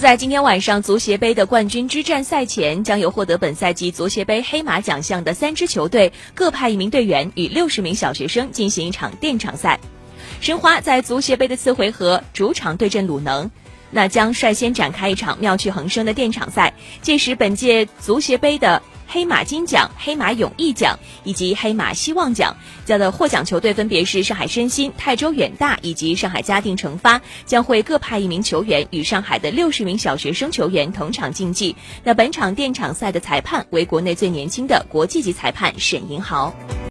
在今天晚上足协杯的冠军之战赛前，将由获得本赛季足协杯黑马奖项的三支球队各派一名队员与六十名小学生进行一场电场赛。申花在足协杯的次回合主场对阵鲁能，那将率先展开一场妙趣横生的电场赛。届时，本届足协杯的。黑马金奖、黑马永毅奖以及黑马希望奖，叫的获奖球队分别是上海申鑫、泰州远大以及上海嘉定成发，将会各派一名球员与上海的六十名小学生球员同场竞技。那本场电场赛的裁判为国内最年轻的国际级裁判沈银豪。